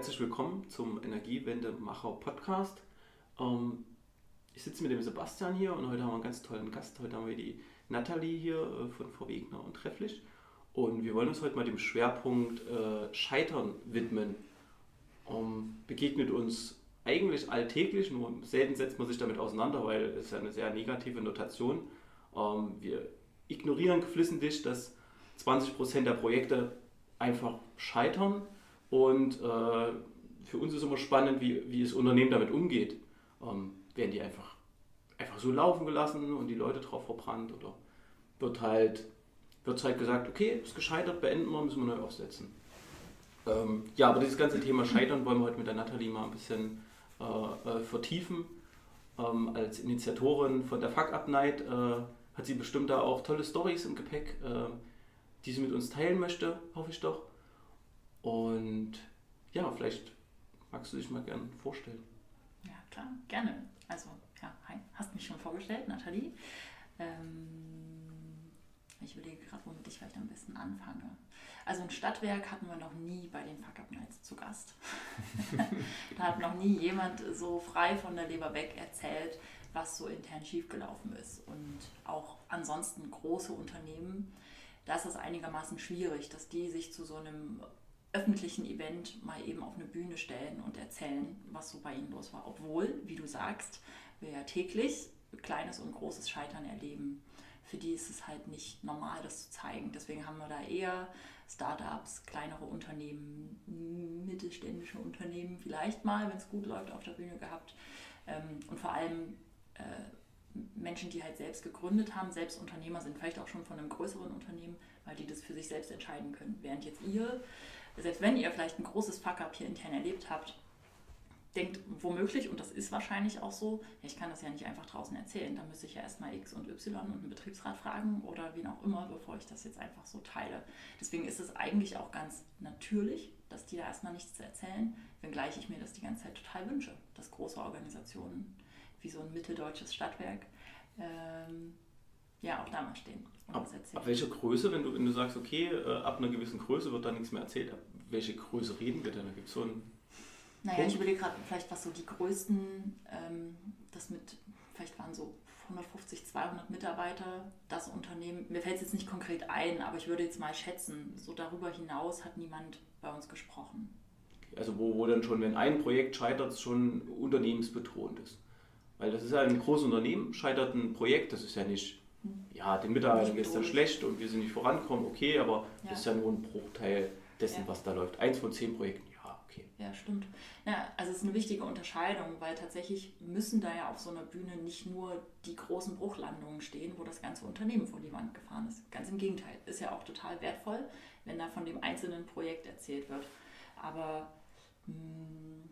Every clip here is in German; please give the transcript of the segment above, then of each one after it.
Herzlich willkommen zum Energiewende-Macher Podcast. Ähm, ich sitze mit dem Sebastian hier und heute haben wir einen ganz tollen Gast. Heute haben wir die Nathalie hier äh, von Frau Wegner und Trefflich. Und wir wollen uns heute mal dem Schwerpunkt äh, Scheitern widmen. Ähm, begegnet uns eigentlich alltäglich, nur selten setzt man sich damit auseinander, weil es ja eine sehr negative Notation. Ähm, wir ignorieren geflissentlich, dass 20% der Projekte einfach scheitern und äh, für uns ist immer spannend, wie, wie das Unternehmen damit umgeht. Ähm, werden die einfach, einfach so laufen gelassen und die Leute drauf verbrannt oder wird halt, wird halt gesagt, okay, ist gescheitert, beenden wir, müssen wir neu aufsetzen. Ähm, ja, aber dieses ganze Thema Scheitern wollen wir heute mit der Nathalie mal ein bisschen äh, äh, vertiefen. Ähm, als Initiatorin von der Fuck Up Night äh, hat sie bestimmt da auch tolle Stories im Gepäck, äh, die sie mit uns teilen möchte, hoffe ich doch. Und ja, vielleicht magst du dich mal gerne vorstellen. Ja, klar, gerne. Also, ja, hi, hast mich schon vorgestellt, Nathalie. Ähm, ich überlege gerade, womit ich vielleicht am besten anfange. Also ein Stadtwerk hatten wir noch nie bei den Fuck Up Nights zu Gast. da hat noch nie jemand so frei von der Leber weg erzählt, was so intern schiefgelaufen ist. Und auch ansonsten große Unternehmen, da ist es einigermaßen schwierig, dass die sich zu so einem öffentlichen Event mal eben auf eine Bühne stellen und erzählen, was so bei ihnen los war. Obwohl, wie du sagst, wir ja täglich kleines und großes Scheitern erleben. Für die ist es halt nicht normal, das zu zeigen. Deswegen haben wir da eher Startups, kleinere Unternehmen, mittelständische Unternehmen vielleicht mal, wenn es gut läuft, auf der Bühne gehabt. Ähm, und vor allem äh, Menschen, die halt selbst gegründet haben, selbst Unternehmer sind, vielleicht auch schon von einem größeren Unternehmen, weil die das für sich selbst entscheiden können. Während jetzt ihr selbst wenn ihr vielleicht ein großes Fuck-up hier intern erlebt habt, denkt womöglich, und das ist wahrscheinlich auch so, ich kann das ja nicht einfach draußen erzählen, da müsste ich ja erstmal X und Y und einen Betriebsrat fragen oder wen auch immer, bevor ich das jetzt einfach so teile. Deswegen ist es eigentlich auch ganz natürlich, dass die da erstmal nichts zu erzählen, wenngleich ich mir das die ganze Zeit total wünsche, dass große Organisationen wie so ein mitteldeutsches Stadtwerk ähm, ja auch da mal stehen. Ab, ab welcher Größe, wenn du, wenn du sagst, okay, äh, ab einer gewissen Größe wird da nichts mehr erzählt, ab welche Größe reden wir denn? Da gibt es so ein. Naja, Punkt? ich überlege gerade vielleicht, was so die größten, ähm, das mit, vielleicht waren so 150, 200 Mitarbeiter, das Unternehmen, mir fällt es jetzt nicht konkret ein, aber ich würde jetzt mal schätzen, so darüber hinaus hat niemand bei uns gesprochen. Also wo, wo dann schon, wenn ein Projekt scheitert, schon unternehmensbetont ist. Weil das ist ja ein großes Unternehmen, scheitert ein Projekt, das ist ja nicht ja, den Mitarbeitern geht es dann schlecht und wir sind nicht vorankommen, okay, aber ja. das ist ja nur ein Bruchteil dessen, ja. was da läuft. Eins von zehn Projekten, ja, okay. Ja, stimmt. Ja, also es ist eine wichtige Unterscheidung, weil tatsächlich müssen da ja auf so einer Bühne nicht nur die großen Bruchlandungen stehen, wo das ganze Unternehmen vor die Wand gefahren ist. Ganz im Gegenteil, ist ja auch total wertvoll, wenn da von dem einzelnen Projekt erzählt wird. Aber mh, hm,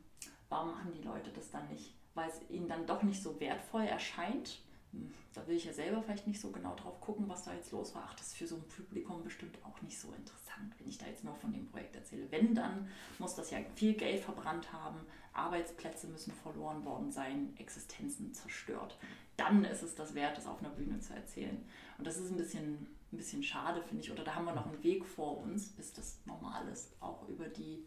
warum machen die Leute das dann nicht? Weil es ihnen dann doch nicht so wertvoll erscheint, da will ich ja selber vielleicht nicht so genau drauf gucken, was da jetzt los war. Ach, das ist für so ein Publikum bestimmt auch nicht so interessant, wenn ich da jetzt nur von dem Projekt erzähle. Wenn, dann muss das ja viel Geld verbrannt haben, Arbeitsplätze müssen verloren worden sein, Existenzen zerstört. Dann ist es das wert, das auf einer Bühne zu erzählen. Und das ist ein bisschen, ein bisschen schade, finde ich. Oder da haben wir noch einen Weg vor uns, bis das normal ist, auch über die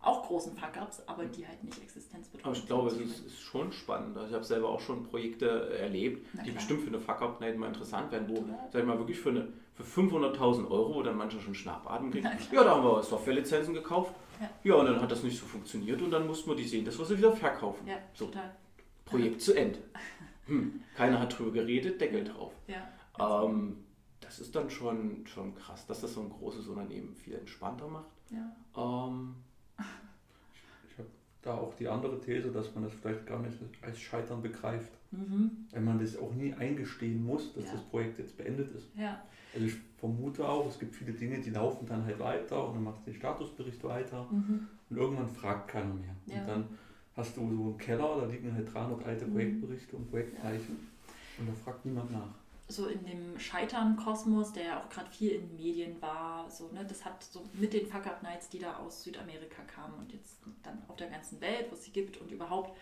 auch großen Fuck-Ups, aber die halt nicht existenzbedrohend Aber ich glaube, es ist, ist, schon spannend. Also ich habe selber auch schon Projekte erlebt, die bestimmt für eine Fuck-Up-Night mal interessant werden, wo, sag ich mal, wirklich für, eine, für 500.000 Euro, wo dann mancher schon Schnappatmen kriegt. Ja, da haben wir Softwarelizenzen gekauft. Ja. ja, und dann hat das nicht so funktioniert und dann mussten wir die sehen, dass wir sie wieder verkaufen. Ja, so. total. Projekt zu Ende. Hm, keiner hat drüber geredet, Deckel drauf. Ja, ähm, das ist dann schon, schon krass, dass das so ein großes Unternehmen viel entspannter macht. Ja. Ähm, da auch die andere These, dass man das vielleicht gar nicht als Scheitern begreift. Mhm. Wenn man das auch nie eingestehen muss, dass ja. das Projekt jetzt beendet ist. Ja. Also ich vermute auch, es gibt viele Dinge, die laufen dann halt weiter und dann machst du den Statusbericht weiter mhm. und irgendwann fragt keiner mehr. Ja. Und dann hast du so einen Keller, da liegen halt 300 alte mhm. Projektberichte und Projektleichen und da fragt niemand nach so in dem Scheitern-Kosmos, der ja auch gerade viel in Medien war, so, ne, das hat so mit den Fuck-Up-Nights, die da aus Südamerika kamen und jetzt dann auf der ganzen Welt, wo es sie gibt und überhaupt,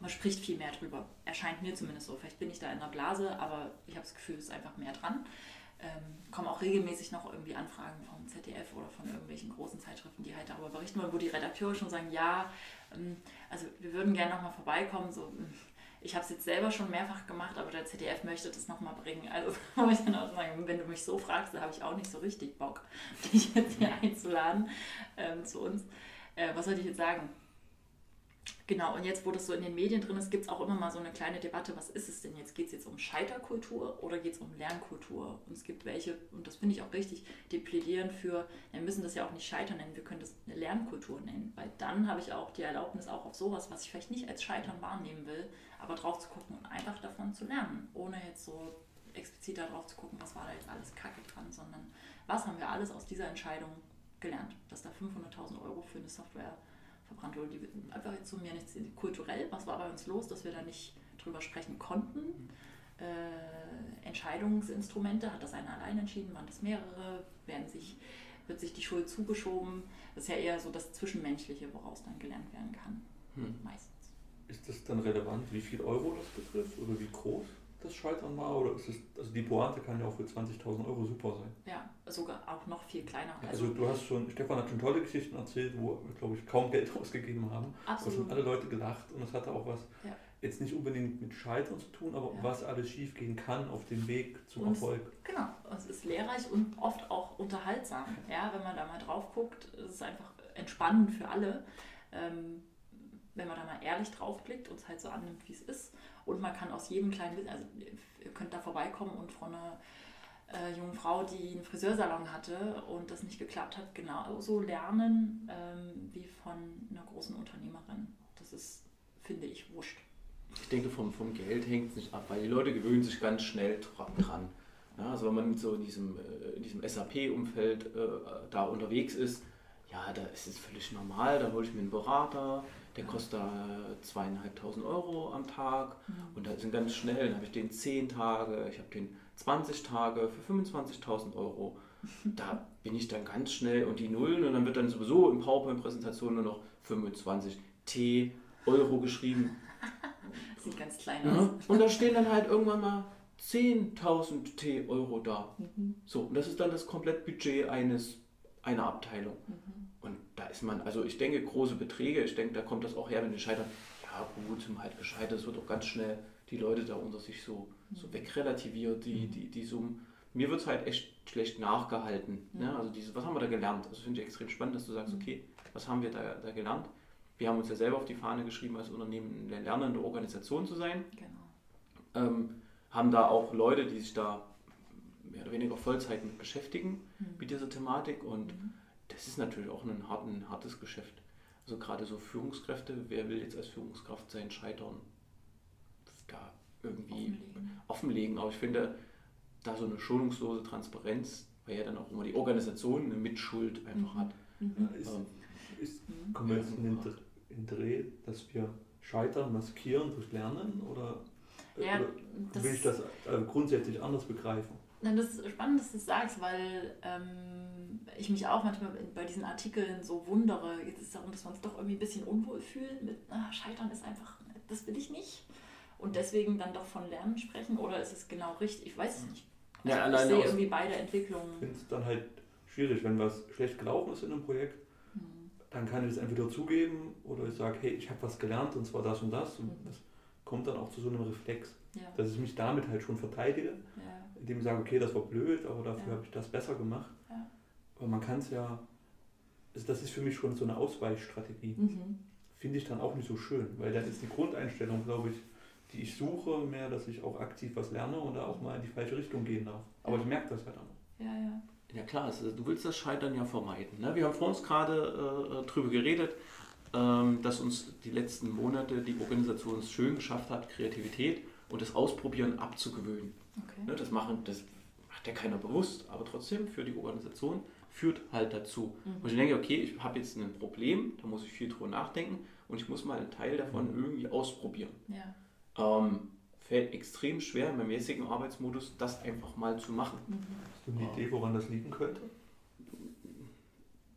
man spricht viel mehr drüber. Erscheint mir zumindest so. Vielleicht bin ich da in der Blase, aber ich habe das Gefühl, es ist einfach mehr dran. ähm, kommen auch regelmäßig noch irgendwie Anfragen vom ZDF oder von irgendwelchen großen Zeitschriften, die halt darüber berichten wollen, wo die Redakteure schon sagen, ja, ähm, also wir würden gerne nochmal vorbeikommen, so hm, ich habe es jetzt selber schon mehrfach gemacht, aber der ZDF möchte das nochmal bringen. Also muss ich dann auch sagen, wenn du mich so fragst, da habe ich auch nicht so richtig Bock, dich jetzt hier einzuladen ähm, zu uns. Äh, was soll ich jetzt sagen? Genau, und jetzt, wo das so in den Medien drin ist, gibt es auch immer mal so eine kleine Debatte, was ist es denn jetzt? Geht es jetzt um Scheiterkultur oder geht es um Lernkultur? Und es gibt welche, und das finde ich auch richtig, die plädieren für, wir müssen das ja auch nicht Scheitern nennen, wir können das eine Lernkultur nennen, weil dann habe ich auch die Erlaubnis, auch auf sowas, was ich vielleicht nicht als Scheitern wahrnehmen will, aber drauf zu gucken und einfach davon zu lernen, ohne jetzt so explizit darauf zu gucken, was war da jetzt alles Kacke dran, sondern was haben wir alles aus dieser Entscheidung gelernt, dass da 500.000 Euro für eine Software verbrannt wurde. Die einfach jetzt so mehr nichts kulturell, was war bei uns los, dass wir da nicht drüber sprechen konnten. Äh, Entscheidungsinstrumente, hat das einer allein entschieden, waren das mehrere, werden sich, wird sich die Schuld zugeschoben. Das ist ja eher so das Zwischenmenschliche, woraus dann gelernt werden kann. Hm. Meistens. Ist das dann relevant, wie viel Euro das betrifft oder wie groß? das Scheitern war? Oder ist es, also die Pointe kann ja auch für 20.000 Euro super sein. Ja, sogar auch noch viel kleiner. Also, also, du hast schon, Stefan hat schon tolle Geschichten erzählt, wo wir, glaube ich, kaum Geld ausgegeben haben. Absolut. Da haben alle Leute gelacht und es hatte auch was, ja. jetzt nicht unbedingt mit Scheitern zu tun, aber ja. was alles schief gehen kann auf dem Weg zum und Erfolg. Es, genau, es ist lehrreich und oft auch unterhaltsam. Ja, wenn man da mal drauf guckt, es ist einfach entspannend für alle. Ähm, wenn man da mal ehrlich drauf blickt und es halt so annimmt, wie es ist. Und man kann aus jedem kleinen, also ihr könnt da vorbeikommen und von einer äh, jungen Frau, die einen Friseursalon hatte und das nicht geklappt hat, genauso lernen ähm, wie von einer großen Unternehmerin. Das ist, finde ich, wurscht. Ich denke, vom, vom Geld hängt es nicht ab, weil die Leute gewöhnen sich ganz schnell dran. Ja, also wenn man so in diesem, äh, diesem SAP-Umfeld äh, da unterwegs ist, ja, da ist es völlig normal, da hole ich mir einen Berater, der kostet zweieinhalbtausend Euro am Tag mhm. und da sind ganz schnell, dann habe ich den 10 Tage, ich habe den 20 Tage für 25.000 Euro. Da bin ich dann ganz schnell und die Nullen und dann wird dann sowieso in PowerPoint-Präsentation nur noch 25 T Euro geschrieben. Sieht ganz klein aus. Und da stehen dann halt irgendwann mal 10.000 T Euro da. Mhm. So, und das ist dann das Komplettbudget eines, einer Abteilung. Mhm. Da ist man, also ich denke, große Beträge, ich denke, da kommt das auch her, wenn die scheitern. Ja, gut, sind halt gescheitert, es wird auch ganz schnell die Leute da unter sich so, so wegrelativiert, die, mhm. die, die Summen. Mir wird es halt echt schlecht nachgehalten. Mhm. Ne? Also dieses, was haben wir da gelernt? Das finde ich extrem spannend, dass du sagst, mhm. okay, was haben wir da, da gelernt? Wir haben uns ja selber auf die Fahne geschrieben, als Unternehmen eine lernende Organisation zu sein. Genau. Ähm, haben da auch Leute, die sich da mehr oder weniger Vollzeit mit beschäftigen, mhm. mit dieser Thematik. Und mhm das ist natürlich auch ein, hart, ein hartes Geschäft. Also gerade so Führungskräfte, wer will jetzt als Führungskraft sein Scheitern da irgendwie offenlegen. offenlegen. Aber ich finde, da so eine schonungslose Transparenz, weil ja dann auch immer die Organisation eine Mitschuld einfach mhm. hat. Mhm. Ja, ist, ähm, ist, mhm. kommen wir jetzt in den, in Dreh, dass wir Scheitern maskieren durch Lernen oder, ja, oder will ich das also grundsätzlich anders begreifen? Das ist spannend, dass du das sagst, weil ähm, ich mich auch manchmal bei diesen Artikeln so wundere. Jetzt ist es darum, dass wir uns doch irgendwie ein bisschen unwohl fühlen mit ah, Scheitern ist einfach, das will ich nicht. Und deswegen dann doch von Lernen sprechen oder ist es genau richtig? Ich weiß es nicht. Also ja, ich sehe irgendwie beide Entwicklungen. Ich finde es dann halt schwierig, wenn was schlecht gelaufen ist in einem Projekt, mhm. dann kann ich es entweder zugeben oder ich sage, hey, ich habe was gelernt und zwar das und das. Und mhm. das kommt dann auch zu so einem Reflex, ja. dass ich mich damit halt schon verteidige. Ja indem ich sage, okay, das war blöd, aber dafür ja. habe ich das besser gemacht. Ja. Aber man kann es ja, also das ist für mich schon so eine Ausweichstrategie. Mhm. Finde ich dann auch nicht so schön, weil dann ist die Grundeinstellung, glaube ich, die ich suche, mehr, dass ich auch aktiv was lerne und da auch mal in die falsche Richtung gehen darf. Aber ja. ich merke das halt auch. Ja, ja. Ja klar, also du willst das Scheitern ja vermeiden. Ne? Wir haben vor uns gerade äh, drüber geredet, ähm, dass uns die letzten Monate die Organisation es schön geschafft hat, Kreativität und das Ausprobieren abzugewöhnen. Okay. Ne, das, machen, das macht ja keiner bewusst, aber trotzdem für die Organisation führt halt dazu. Mhm. Und ich denke, okay, ich habe jetzt ein Problem, da muss ich viel drüber nachdenken und ich muss mal einen Teil davon mhm. irgendwie ausprobieren. Ja. Ähm, fällt extrem schwer in meinem jetzigen Arbeitsmodus, das einfach mal zu machen. Mhm. Hast du eine Idee, woran das liegen könnte?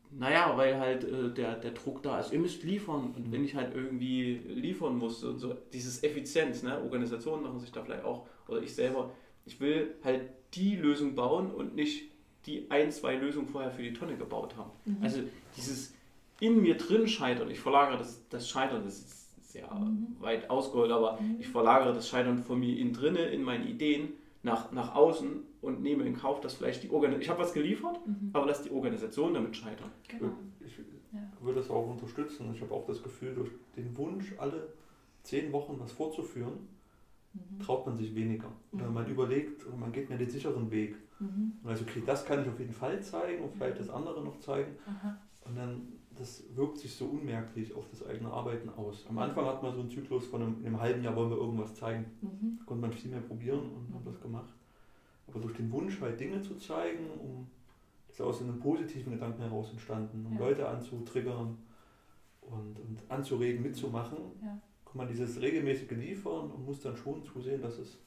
Naja, weil halt äh, der, der Druck da ist. Ihr müsst liefern. Und mhm. wenn ich halt irgendwie liefern muss, so, so dieses Effizienz, ne? Organisationen machen sich da vielleicht auch, oder ich selber, ich will halt die Lösung bauen und nicht die ein, zwei Lösungen vorher für die Tonne gebaut haben. Mhm. Also dieses in mir drin Scheitern, ich verlagere das, das Scheitern, das ist sehr mhm. weit ausgeholt, aber mhm. ich verlagere das Scheitern von mir innen drinne, in meine Ideen nach, nach außen und nehme in Kauf, dass vielleicht die Organisation, ich habe was geliefert, mhm. aber lass die Organisation damit scheitern. Genau. Ich ja. würde das auch unterstützen. Ich habe auch das Gefühl, durch den Wunsch, alle zehn Wochen was vorzuführen, mhm. traut man sich weniger. Oder mhm. man überlegt, man geht mir den sicheren Weg. Mhm. Und also, okay, das kann ich auf jeden Fall zeigen und vielleicht das andere noch zeigen. Aha. Und dann, das wirkt sich so unmerklich auf das eigene Arbeiten aus. Am Anfang hat man so einen Zyklus von einem, einem halben Jahr wollen wir irgendwas zeigen. Mhm. Da konnte man viel mehr probieren und hat das gemacht. Aber durch den Wunsch halt Dinge zu zeigen, um ist aus einem positiven Gedanken heraus entstanden, um ja. Leute anzutriggern und, und anzuregen, mitzumachen, ja. kann man dieses regelmäßige liefern und muss dann schon zusehen, dass es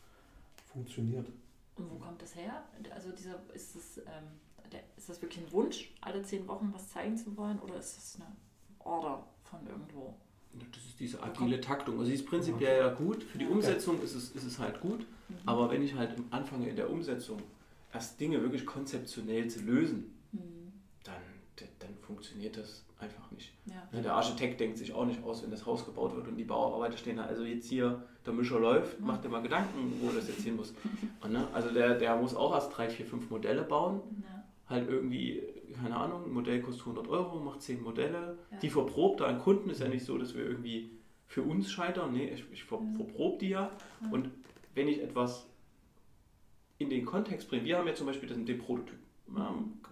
funktioniert. Und wo kommt das her? Also dieser, ist, das, ähm, der, ist das wirklich ein Wunsch, alle zehn Wochen was zeigen zu wollen oder ist das eine Order von irgendwo? Das ist diese agile Taktung. Also sie ist prinzipiell ja gut. Für die Umsetzung ist es, ist es halt gut. Mhm. Aber wenn ich halt anfange in der Umsetzung erst Dinge wirklich konzeptionell zu lösen, mhm. dann, dann funktioniert das nicht. Ja. Der Architekt denkt sich auch nicht aus, wenn das Haus gebaut wird und die Bauarbeiter stehen da, also jetzt hier der Mischer läuft, macht dir mal Gedanken, wo das jetzt hin muss. Und, ne, also der, der muss auch erst drei, vier, fünf Modelle bauen. Ja. Halt irgendwie, keine Ahnung, ein Modell kostet 100 Euro, macht zehn Modelle. Ja. Die verprobt er an Kunden. Ist ja nicht so, dass wir irgendwie für uns scheitern. Nee, ich, ich ver, verprobe die ja. Und wenn ich etwas in den Kontext bringe, wir haben ja zum Beispiel das, den Prototyp.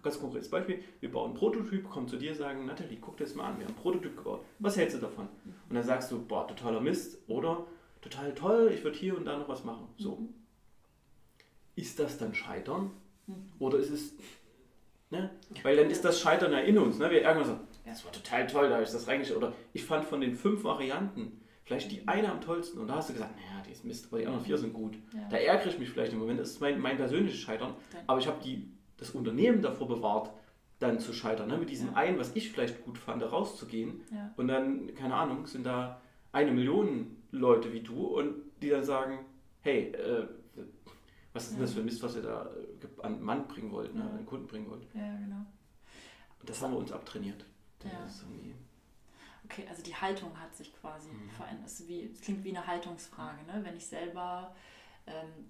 Ganz konkretes Beispiel, wir bauen einen Prototyp, kommen zu dir, sagen, Nathalie, guck dir das mal an, wir haben einen Prototyp gebaut. Was hältst du davon? Und dann sagst du, boah, totaler Mist oder total toll, ich würde hier und da noch was machen. So. Mhm. Ist das dann Scheitern? Mhm. Oder ist es. Ne? Weil dann ist das Scheitern ja in uns. Ne? Wir ärgern uns so, das war total toll, da habe ich das reingestellt. Oder ich fand von den fünf Varianten vielleicht die eine am tollsten. Und da hast du gesagt, naja, die ist Mist, aber die anderen vier sind gut. Ja. Da ärgere ich mich vielleicht im Moment. Das ist mein, mein persönliches Scheitern. Aber ich habe das Unternehmen davor bewahrt, dann zu scheitern. Ne? Mit diesem ja. einen, was ich vielleicht gut fand, rauszugehen. Ja. Und dann, keine Ahnung, sind da eine Million Leute wie du und die dann sagen, hey, äh, was ist denn das für Mist, was ihr da äh, an Mann bringen wollt, ne? an Kunden bringen wollt. Ja, genau. Und das haben wir uns abtrainiert. Okay, also die Haltung hat sich quasi mhm. verändert. Es, klingt wie eine Haltungsfrage. Ne? Wenn ich selber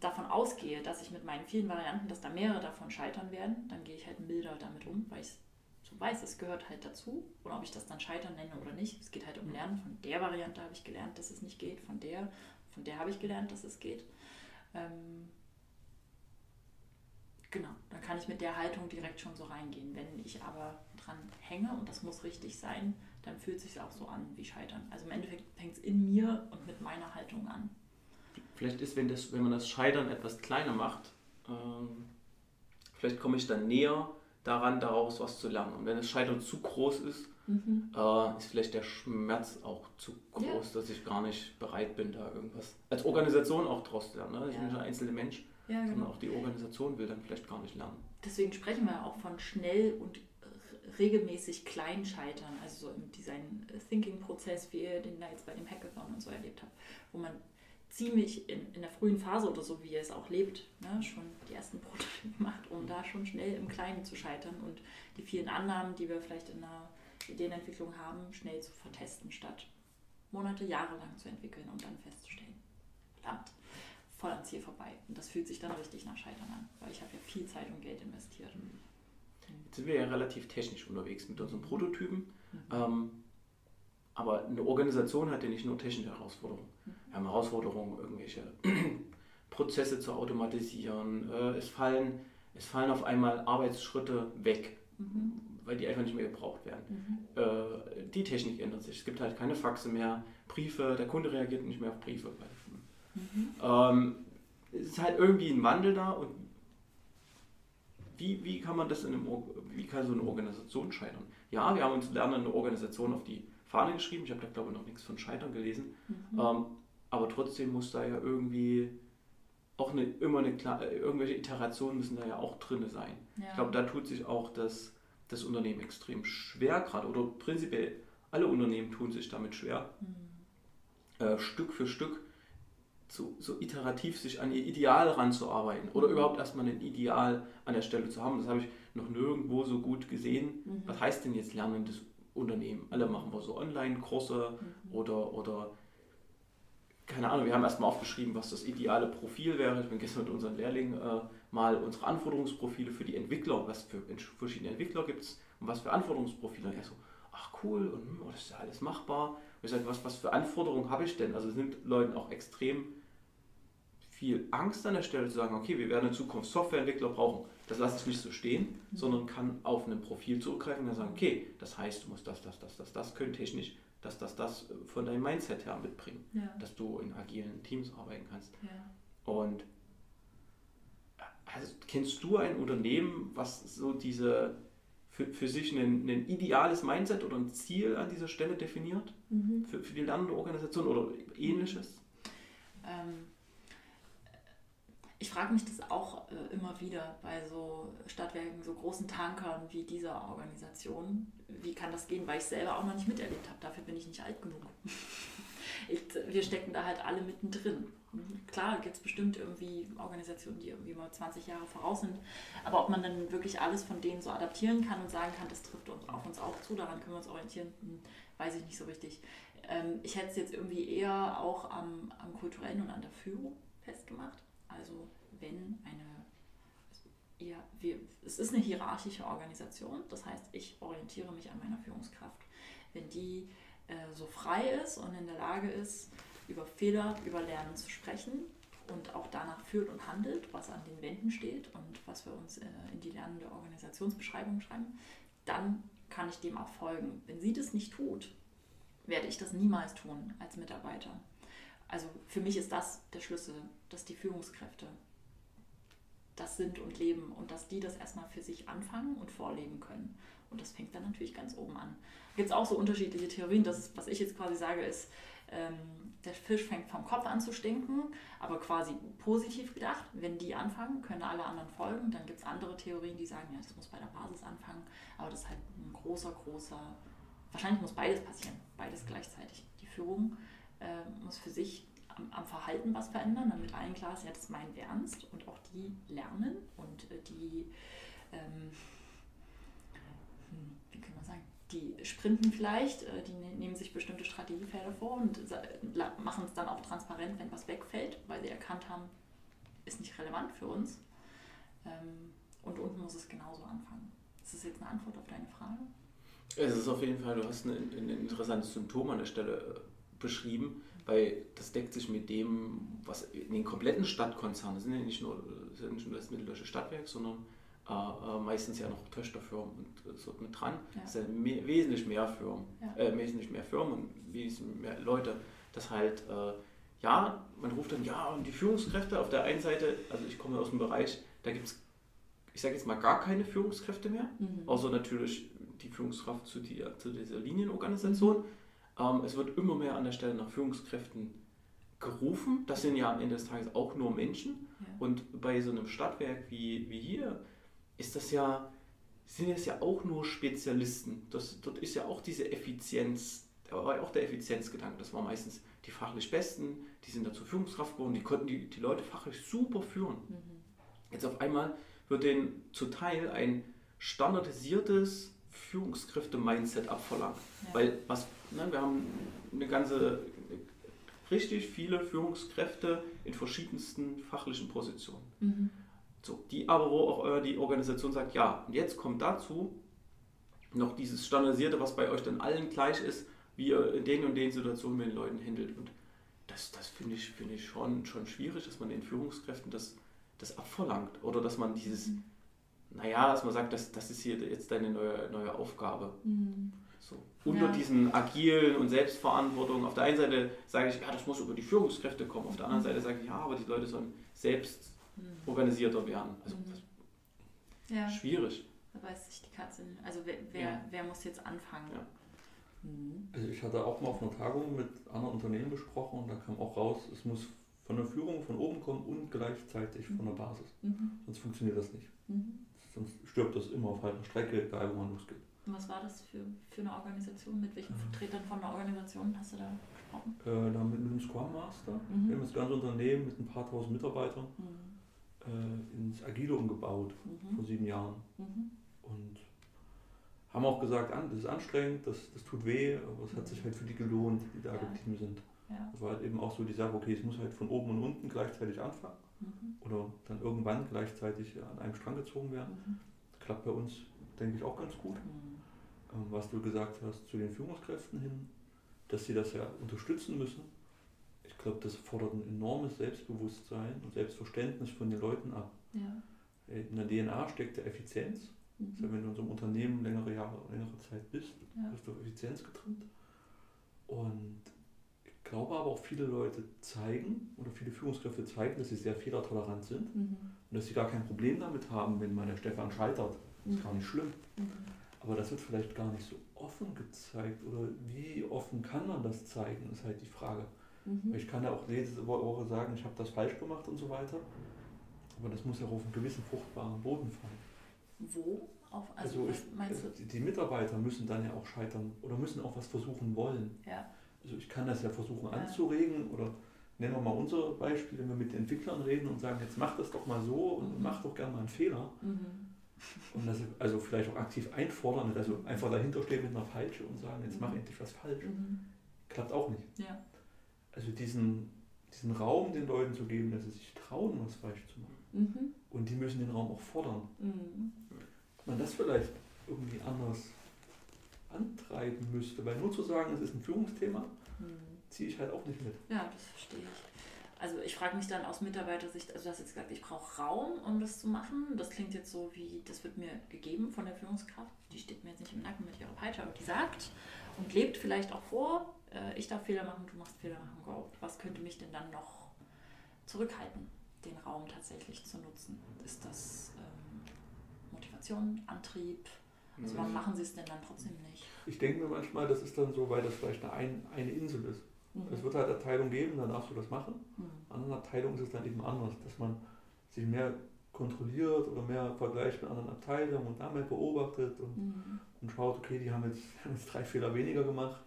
davon ausgehe, dass ich mit meinen vielen Varianten, dass da mehrere davon scheitern werden, dann gehe ich halt milder damit um, weil ich so weiß, es gehört halt dazu. Oder ob ich das dann Scheitern nenne oder nicht. Es geht halt um Lernen. Von der Variante habe ich gelernt, dass es nicht geht. Von der, von der habe ich gelernt, dass es geht. Ähm, genau, dann kann ich mit der Haltung direkt schon so reingehen. Wenn ich aber dran hänge und das muss richtig sein, dann fühlt es sich auch so an wie Scheitern. Also im Endeffekt fängt es in mir und mit meiner Haltung an. Vielleicht ist, wenn, das, wenn man das Scheitern etwas kleiner macht, ähm, vielleicht komme ich dann näher daran, daraus was zu lernen. Und wenn das Scheitern zu groß ist, mhm. äh, ist vielleicht der Schmerz auch zu groß, ja. dass ich gar nicht bereit bin, da irgendwas als Organisation auch draus zu lernen. Ne? Ich ja. bin nicht ein einzelner Mensch, ja, genau. sondern auch die Organisation will dann vielleicht gar nicht lernen. Deswegen sprechen wir auch von schnell und regelmäßig klein scheitern, also so im Design Thinking Prozess, wie ihr den da jetzt bei dem Hackathon und so erlebt habt, wo man ziemlich in, in der frühen Phase oder so, wie er es auch lebt, ne, schon die ersten Prototypen macht, um da schon schnell im Kleinen zu scheitern und die vielen Annahmen, die wir vielleicht in der Ideenentwicklung haben, schnell zu vertesten, statt Monate, Jahre lang zu entwickeln und dann festzustellen, verdammt, voll am Ziel vorbei. Und das fühlt sich dann richtig nach Scheitern an, weil ich habe ja viel Zeit und Geld investiert. Jetzt sind wir ja relativ technisch unterwegs mit unseren Prototypen. Mhm. Ähm, aber eine Organisation hat ja nicht nur technische Herausforderungen. Wir haben Herausforderungen, irgendwelche Prozesse zu automatisieren. Äh, es, fallen, es fallen auf einmal Arbeitsschritte weg, mhm. weil die einfach nicht mehr gebraucht werden. Mhm. Äh, die Technik ändert sich. Es gibt halt keine Faxe mehr, Briefe, der Kunde reagiert nicht mehr auf Briefe. Mhm. Ähm, es ist halt irgendwie ein Wandel da und wie, wie kann man das in einem, wie kann so eine Organisation scheitern? Ja, wir haben uns lernen eine Organisation auf die Fahne geschrieben. Ich habe da, glaube ich, noch nichts von Scheitern gelesen. Mhm. Ähm, aber trotzdem muss da ja irgendwie auch eine, immer eine irgendwelche Iterationen müssen da ja auch drin sein. Ja. Ich glaube, da tut sich auch das, das Unternehmen extrem schwer gerade oder prinzipiell alle Unternehmen tun sich damit schwer, mhm. äh, Stück für Stück so, so iterativ sich an ihr Ideal ranzuarbeiten oder überhaupt erstmal ein Ideal an der Stelle zu haben. Das habe ich noch nirgendwo so gut gesehen. Mhm. Was heißt denn jetzt lernendes Unternehmen? Alle machen wir so Online-Kurse mhm. oder, oder keine Ahnung, wir haben erstmal aufgeschrieben, was das ideale Profil wäre. Ich bin gestern mit unseren Lehrlingen äh, mal unsere Anforderungsprofile für die Entwickler, was für verschiedene Entwickler gibt es und was für Anforderungsprofile. Und er so, ach cool, und hm, das ist ja alles machbar. Und ich sage, was, was für Anforderungen habe ich denn? Also es nimmt Leuten auch extrem viel Angst an der Stelle zu sagen, okay, wir werden in Zukunft Softwareentwickler brauchen. Das lasse ich nicht so stehen, mhm. sondern kann auf ein Profil zurückgreifen und sagen, okay, das heißt, du musst das, das, das, das, das können technisch, dass das, das von deinem Mindset her mitbringen, ja. dass du in agilen Teams arbeiten kannst. Ja. Und also, kennst du ein Unternehmen, was so diese für, für sich ein, ein ideales Mindset oder ein Ziel an dieser Stelle definiert? Mhm. Für, für die lernende Organisation oder ähnliches? Ähm, ich frage mich das auch äh, immer wieder bei so Stadtwerken, so großen Tankern wie dieser Organisation. Wie kann das gehen, weil ich selber auch noch nicht miterlebt habe. Dafür bin ich nicht alt genug. ich, wir stecken da halt alle mittendrin. Klar gibt es bestimmt irgendwie Organisationen, die irgendwie mal 20 Jahre voraus sind, aber ob man dann wirklich alles von denen so adaptieren kann und sagen kann, das trifft uns auf uns auch zu, daran können wir uns orientieren, hm, weiß ich nicht so richtig. Ähm, ich hätte es jetzt irgendwie eher auch am, am kulturellen und an der Führung festgemacht. Also wenn eine, ja, wir, es ist eine hierarchische Organisation, das heißt, ich orientiere mich an meiner Führungskraft. Wenn die äh, so frei ist und in der Lage ist, über Fehler, über Lernen zu sprechen und auch danach führt und handelt, was an den Wänden steht und was wir uns äh, in die lernende Organisationsbeschreibung schreiben, dann kann ich dem auch folgen. Wenn sie das nicht tut, werde ich das niemals tun als Mitarbeiter. Also für mich ist das der Schlüssel, dass die Führungskräfte das sind und leben und dass die das erstmal für sich anfangen und vorleben können. Und das fängt dann natürlich ganz oben an. Gibt es auch so unterschiedliche Theorien. Das, was ich jetzt quasi sage, ist, ähm, der Fisch fängt vom Kopf an zu stinken, aber quasi positiv gedacht. Wenn die anfangen, können alle anderen folgen. Dann gibt es andere Theorien, die sagen, ja, das muss bei der Basis anfangen. Aber das ist halt ein großer, großer, wahrscheinlich muss beides passieren, beides gleichzeitig. Die Führung äh, muss für sich am, am, Verhalten was verändern, damit allen klar ist, ja, das meinen wir ernst und auch die lernen und äh, die, ähm, hm, wie kann man sagen, die sprinten vielleicht, äh, die ne-, nehmen sich bestimmte Strategiefelder vor und machen es dann auch transparent, wenn was wegfällt, weil sie erkannt haben, ist nicht relevant für uns. Ähm, und unten muss es genauso anfangen. Ist das jetzt eine Antwort auf deine Frage? Es ist auf jeden Fall, du hast ein, ein interessantes Symptom an der Stelle äh, beschrieben, weil das deckt sich mit dem, was in den kompletten Stadtkonzernen, das sind ja nicht nur, das, nicht nur das Mitteldeutsche Stadtwerk, sondern äh, äh, meistens ja noch Töchterfirmen und äh, so mit dran. Ja. Das sind mehr, wesentlich mehr Firmen, ja. äh, wesentlich mehr Firmen und wesentlich mehr Leute. Das halt, äh, ja, man ruft dann, ja, und die Führungskräfte auf der einen Seite, also ich komme aus dem Bereich, da gibt es, ich sage jetzt mal, gar keine Führungskräfte mehr, mhm. außer natürlich die Führungskraft zu, die, zu dieser Linienorganisation. Mhm. Ähm, es wird immer mehr an der Stelle nach Führungskräften gerufen. Das sind ja am Ende des Tages auch nur Menschen. Ja. Und bei so einem Stadtwerk wie, wie hier ist das ja, sind es ja auch nur Spezialisten. Das, dort ist ja auch diese Effizienz, war ja auch der Effizienzgedanke. Das war meistens die fachlich Besten, die sind dazu Führungskraft geworden, die konnten die, die Leute fachlich super führen. Mhm. Jetzt auf einmal wird denen zuteil ein standardisiertes Führungskräfte-Mindset abverlangt. Ja. Weil was, ne, wir haben eine ganze, richtig viele Führungskräfte in verschiedensten fachlichen Positionen. Mhm. So, die aber, wo auch äh, die Organisation sagt, ja, und jetzt kommt dazu noch dieses Standardisierte, was bei euch dann allen gleich ist, wie ihr in den und den Situationen mit den Leuten handelt. Und das, das finde ich, find ich schon, schon schwierig, dass man den Führungskräften das, das abverlangt. Oder dass man dieses, mhm. Naja, dass man sagt, das, das ist hier jetzt deine neue, neue Aufgabe. Mhm. So. Unter ja. diesen agilen und Selbstverantwortung. Auf der einen Seite sage ich, ja, das muss über die Führungskräfte kommen. Auf der anderen mhm. Seite sage ich, ja, aber die Leute sollen selbst mhm. organisierter werden. Also mhm. ja. schwierig. Da weiß sich die Katze nicht. Also wer, wer, ja. wer muss jetzt anfangen? Ja. Mhm. Also ich hatte auch mal auf einer Tagung mit anderen Unternehmen gesprochen und da kam auch raus, es muss von der Führung von oben kommen und gleichzeitig von der Basis. Mhm. Sonst funktioniert das nicht. Mhm. Stirbt das immer auf halber Strecke, egal wo man losgeht. Was war das für, für eine Organisation? Mit welchen Vertretern von der Organisation hast du da gesprochen? Äh, da mit, einem Scrum Master. Mhm. Wir haben das ganze Unternehmen mit ein paar tausend Mitarbeitern mhm. äh, ins Agile umgebaut mhm. vor sieben Jahren. Mhm. Und haben auch gesagt, an, das ist anstrengend, das, das tut weh, aber es hat sich halt für die gelohnt, die da ja. Team sind. Ja. Das war halt eben auch so die Sache, okay, es muss halt von oben und unten gleichzeitig anfangen mhm. oder dann irgendwann gleichzeitig an einem Strang gezogen werden. Mhm. Klappt bei uns, denke ich, auch ganz gut. Mhm. Ähm, was du gesagt hast zu den Führungskräften hin, dass sie das ja unterstützen müssen. Ich glaube, das fordert ein enormes Selbstbewusstsein und Selbstverständnis von den Leuten ab. Ja. In der DNA steckt der Effizienz. Mhm. Also wenn du in so einem Unternehmen längere Jahre, längere Zeit bist, ja. bist du auf Effizienz getrimmt. Und ich glaube aber auch viele Leute zeigen oder viele Führungskräfte zeigen, dass sie sehr fehlertolerant sind mhm. Und dass sie gar kein Problem damit haben, wenn mal der Stefan scheitert. Das ist mhm. gar nicht schlimm. Mhm. Aber das wird vielleicht gar nicht so offen gezeigt oder wie offen kann man das zeigen, ist halt die Frage. Mhm. Ich kann ja auch jede Woche sagen, ich habe das falsch gemacht und so weiter. Aber das muss ja auf einen gewissen fruchtbaren Boden fallen. Wo? Auf, also, also ich, meinst du? Die Mitarbeiter müssen dann ja auch scheitern oder müssen auch was versuchen wollen. Ja. Also ich kann das ja versuchen ja. anzuregen oder nehmen wir mal unser Beispiel, wenn wir mit den Entwicklern reden und sagen, jetzt mach das doch mal so und mhm. mach doch gerne mal einen Fehler. Mhm. Und das also vielleicht auch aktiv einfordern, also einfach dahinter stehen mit einer Peitsche und sagen, jetzt mach mhm. endlich was falsch. Mhm. Klappt auch nicht. Ja. Also diesen, diesen Raum den Leuten zu geben, dass sie sich trauen, was falsch zu machen. Mhm. Und die müssen den Raum auch fordern. Mhm. Man das vielleicht irgendwie anders antreiben müsste, weil nur zu sagen, es ist ein Führungsthema, mhm. Ziehe ich halt auch nicht mit. Ja, das verstehe ich also ich frage mich dann aus Mitarbeitersicht, also du hast jetzt gesagt, ich brauche Raum, um das zu machen. Das klingt jetzt so wie, das wird mir gegeben von der Führungskraft. Die steht mir jetzt nicht im Nacken mit ihrer Peitsche, aber die sagt und lebt vielleicht auch vor, äh, ich darf Fehler machen, du machst Fehler machen. Go. Was könnte mich denn dann noch zurückhalten, den Raum tatsächlich zu nutzen? Ist das ähm, Motivation, Antrieb? Also warum machen sie es denn dann trotzdem nicht? Ich denke mir manchmal, das ist dann so, weil das vielleicht eine, eine Insel ist. Mhm. Es wird halt Abteilungen geben, dann darfst du das machen. Mhm. anderen Abteilungen ist es dann eben anders, dass man sich mehr kontrolliert oder mehr vergleicht mit anderen Abteilungen und damit beobachtet und, mhm. und schaut, okay, die haben jetzt, haben jetzt drei Fehler weniger gemacht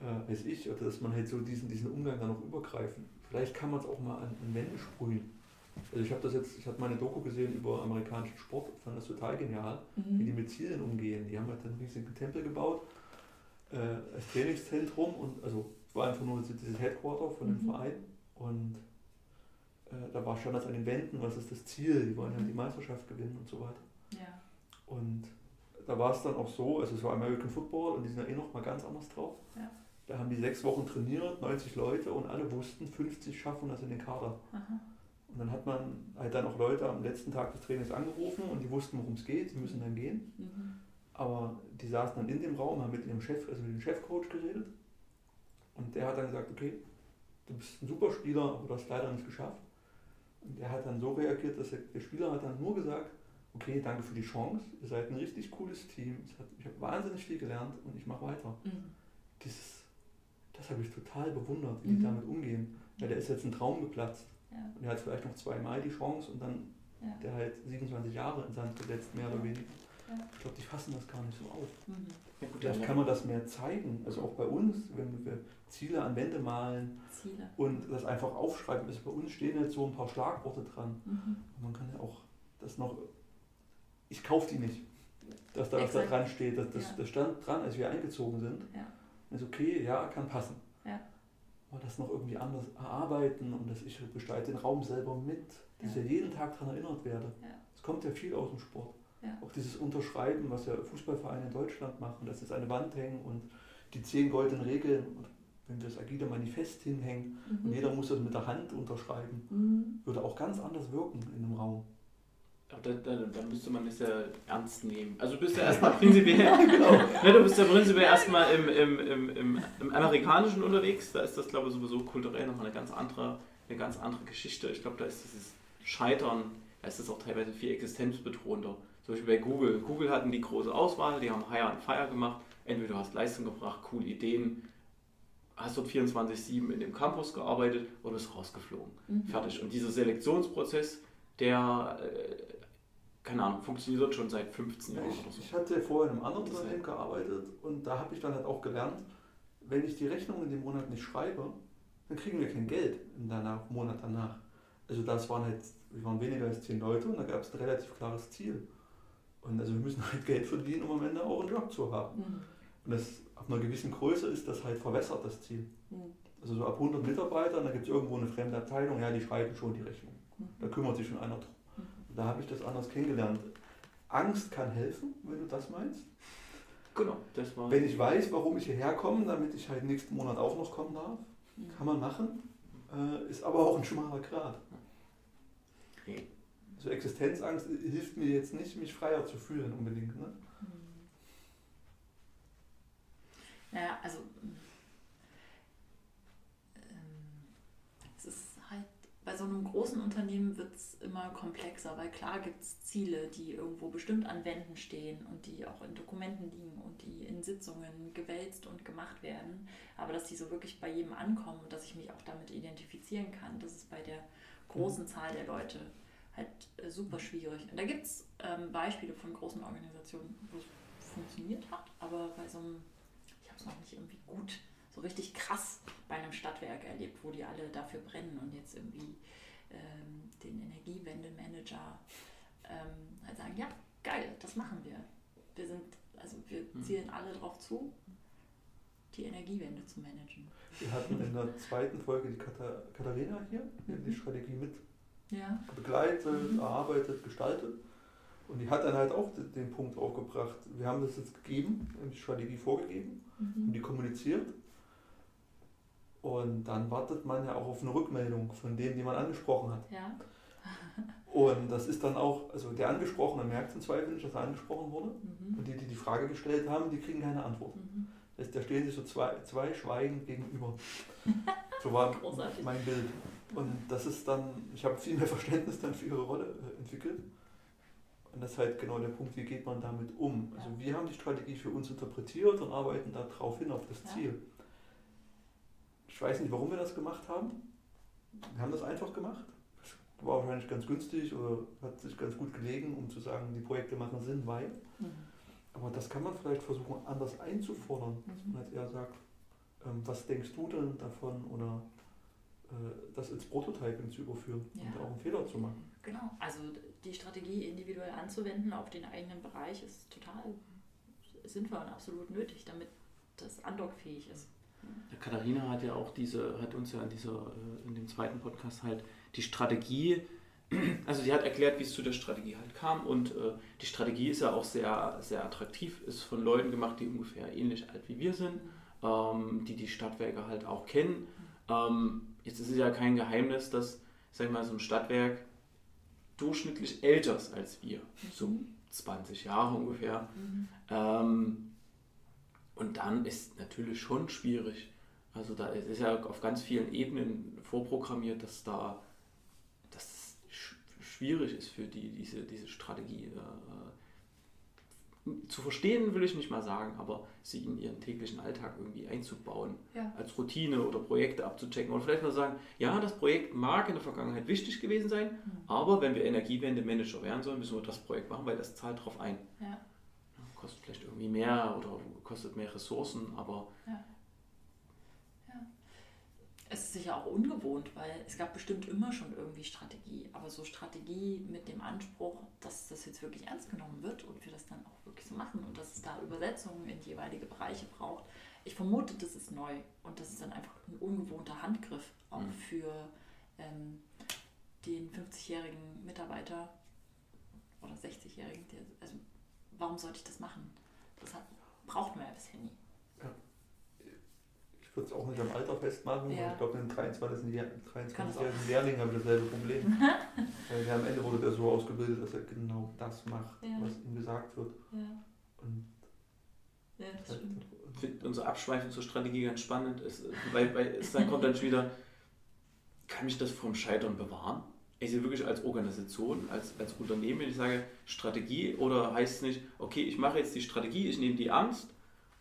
äh, als ich, oder dass man halt so diesen, diesen Umgang dann noch übergreifen. Vielleicht kann man es auch mal an, an Wände sprühen. Also ich habe das jetzt, ich habe meine Doku gesehen über amerikanischen Sport, fand das total genial, mhm. wie die mit Zielen umgehen. Die haben halt einen riesigen Tempel gebaut äh, als Trainingszentrum und also war einfach nur dieses Headquarter von dem mhm. Verein und äh, da war schon das an den Wänden, was ist das Ziel, die wollen ja die. Meisterschaft gewinnen und so weiter. Ja. Und da war es dann auch so, also es war American Football und die sind ja eh noch mal ganz anders drauf. Ja. Da haben die sechs Wochen trainiert, 90 Leute und alle wussten, 50 schaffen das in den Kader. Aha. Und dann hat man halt dann auch Leute am letzten Tag des Trainings angerufen und die wussten, worum es geht, die müssen dann gehen. Mhm. Aber die saßen dann in dem Raum, haben mit ihrem Chef, also mit dem Chefcoach geredet und der hat dann gesagt, okay, du bist ein super Spieler, aber du hast leider nicht geschafft. Und er hat dann so reagiert, dass er, der Spieler hat dann nur gesagt, okay, danke für die Chance, ihr seid ein richtig cooles Team, hat, ich habe wahnsinnig viel gelernt und ich mache weiter. Mhm. Dieses, das habe ich total bewundert, wie mhm. die damit umgehen. Weil der ist jetzt ein Traum geplatzt. Ja. Und er hat vielleicht noch zweimal die Chance und dann ja. der halt 27 Jahre in Sand gesetzt, mehr oder weniger. Ja. Ich glaube, die fassen das gar nicht so auf. Mhm. Ja, gut, Vielleicht kann man das mehr zeigen. Also auch bei uns, wenn wir Ziele an Wände malen Ziele. und das einfach aufschreiben. Also bei uns stehen jetzt so ein paar Schlagworte dran. Mhm. man kann ja auch das noch. Ich kaufe die nicht, dass da was da dran steht. Das, das, ja. das, stand dran, als wir eingezogen sind. Ja. Ist okay, ja, kann passen. Ja. Aber das noch irgendwie anders erarbeiten und dass ich gestalte den Raum selber mit, dass ja. ich jeden Tag daran erinnert werde. Es kommt ja viel aus dem Sport. Ja. Auch dieses Unterschreiben, was ja Fußballvereine in Deutschland machen, dass es eine Wand hängen und die zehn goldenen Regeln, wenn wir das Agile Manifest hinhängen mhm. und jeder muss das mit der Hand unterschreiben, mhm. würde auch ganz anders wirken in einem Raum. Aber dann, dann, dann müsste man das ja ernst nehmen. Also du bist ja erstmal prinzipiell, ja, genau. ne, du bist ja prinzipiell erstmal im, im, im, im, im Amerikanischen unterwegs, da ist das glaube ich sowieso kulturell nochmal eine ganz andere, eine ganz andere Geschichte. Ich glaube, da ist dieses Scheitern, da ist das auch teilweise viel existenzbedrohender. Zum Beispiel bei Google. Google hatten die große Auswahl, die haben Hire and Fire gemacht. Entweder du hast Leistung gebracht, coole Ideen, hast dort 24-7 in dem Campus gearbeitet oder bist rausgeflogen. Mhm. Fertig. Und dieser Selektionsprozess, der äh, keine Ahnung, funktioniert schon seit 15 Jahren ich, oder so. Ich hatte vorher in einem anderen Unternehmen gearbeitet und da habe ich dann halt auch gelernt, wenn ich die Rechnung in dem Monat nicht schreibe, dann kriegen wir kein Geld im danach, Monat danach. Also das waren halt, wir waren weniger als zehn Leute und da gab es ein relativ klares Ziel. Und also wir müssen halt Geld verdienen, um am Ende auch einen Job zu haben. Mhm. Und das auf einer gewissen Größe ist das halt verwässert, das Ziel. Mhm. Also so ab 100 Mitarbeitern, da gibt es irgendwo eine fremde Abteilung, ja, die schreiben schon die Rechnung. Mhm. Da kümmert sich schon einer drum. Mhm. Da habe ich das anders kennengelernt. Angst kann helfen, wenn du das meinst. Genau, das war. Wenn ich weiß, warum ich hierher komme, damit ich halt nächsten Monat auch noch kommen darf, mhm. kann man machen. Äh, ist aber auch ein schmaler Grad. Okay. Also Existenzangst hilft mir jetzt nicht, mich freier zu fühlen unbedingt. Ne? Ja, also bei so einem großen Unternehmen wird es immer komplexer, weil klar gibt es Ziele, die irgendwo bestimmt an Wänden stehen und die auch in Dokumenten liegen und die in Sitzungen gewälzt und gemacht werden. Aber dass die so wirklich bei jedem ankommen und dass ich mich auch damit identifizieren kann, das ist bei der großen mhm. Zahl der Leute halt äh, super schwierig. Und da gibt es ähm, Beispiele von großen Organisationen, wo es funktioniert hat, aber bei so einem, ich habe es noch nicht irgendwie gut so richtig krass bei einem Stadtwerk erlebt, wo die alle dafür brennen und jetzt irgendwie ähm, den Energiewende-Manager ähm, halt sagen, ja, geil, das machen wir. Wir sind, also wir hm. zielen alle darauf zu, die Energiewende zu managen. Wir hatten in der zweiten Folge die Katharina hier, die mhm. die Strategie mit ja. begleitet, mhm. erarbeitet, gestaltet. Und die hat dann halt auch den Punkt aufgebracht, wir haben das jetzt gegeben, die Strategie vorgegeben mhm. und die kommuniziert. Und dann wartet man ja auch auf eine Rückmeldung von dem, die man angesprochen hat. Ja. und das ist dann auch, also der Angesprochene merkt im Zweifel nicht, dass er angesprochen wurde. Mhm. Und die, die die Frage gestellt haben, die kriegen keine Antwort. Mhm. Das heißt, da stehen sich so zwei, zwei schweigend gegenüber. So war Großartig. mein Bild. Und das ist dann, ich habe viel mehr Verständnis dann für ihre Rolle äh, entwickelt. Und das ist halt genau der Punkt, wie geht man damit um. Also wir haben die Strategie für uns interpretiert und arbeiten darauf hin, auf das. Ziel. Ich weiß nicht, warum wir das gemacht haben. Wir haben das einfach gemacht. Das war wahrscheinlich ganz günstig oder hat sich ganz gut gelegen, um zu sagen, die Projekte machen Sinn, weil. Mhm. Aber das kann man vielleicht versuchen, anders einzufordern. Mhm. Dass man halt eher sagt, ähm, was denkst du denn davon oder das ins Prototyping zu überführen ja. und auch einen Fehler zu machen. Genau, also die Strategie individuell anzuwenden auf den eigenen Bereich ist total sinnvoll und absolut nötig, damit das andockfähig ist. Ja, Katharina hat ja auch diese, hat uns ja in dieser, äh, in dem zweiten Podcast halt die Strategie, also sie hat erklärt, wie es zu der Strategie halt kam und äh, die Strategie ist ja auch sehr, sehr attraktiv, ist von Leuten gemacht, die ungefähr ähnlich alt wie wir sind, ähm, die die Stadtwerke halt auch kennen. Jetzt ist es ja kein Geheimnis, dass, sag ich mal, so ein Stadtwerk durchschnittlich älter ist als wir, so 20 mhm. Jahre ungefähr. Mhm. Ähm, und dann ist natürlich schon schwierig. Also da ist ja auf ganz vielen Ebenen vorprogrammiert, dass da das schwierig ist für die, diese, diese Strategie. Äh, zu verstehen will ich nicht mal sagen, aber sie in ihren täglichen Alltag irgendwie einzubauen, ja. als Routine oder Projekte abzuchecken oder vielleicht mal sagen, ja, das Projekt mag in der Vergangenheit wichtig gewesen sein, mhm. aber wenn wir Energiewende-Manager werden sollen, müssen wir das Projekt machen, weil das zahlt darauf ein. Ja kostet vielleicht irgendwie mehr oder kostet mehr Ressourcen, aber. Ja. Es ist sicher auch ungewohnt, weil es gab bestimmt immer schon irgendwie Strategie, aber so Strategie mit dem Anspruch, dass das jetzt wirklich ernst genommen wird und wir das dann auch wirklich so machen und dass es da Übersetzungen in jeweilige Bereiche braucht. Ich vermute, das ist neu und das ist dann einfach ein ungewohnter Handgriff auch mhm. für ähm, den 50-jährigen Mitarbeiter oder 60-jährigen, also warum sollte ich das machen? Das hat, braucht man ja bisher nie. Würde es auch nicht am Alter festmachen, ja. ich glaube, in den 23-jährigen 23 Lehrling habe ich dasselbe Problem. Weil am Ende wurde der so ausgebildet, dass er genau das macht, ja. was ihm gesagt wird. Ja. Und ja, das halt stimmt. Ich finde unsere Abschweifung zur Strategie ganz spannend, ist, weil, weil es dann kommt dann schon wieder, kann mich das vom Scheitern bewahren? ich sehe wirklich als Organisation, als, als Unternehmen, wenn ich sage Strategie oder heißt es nicht, okay, ich mache jetzt die Strategie, ich nehme die Angst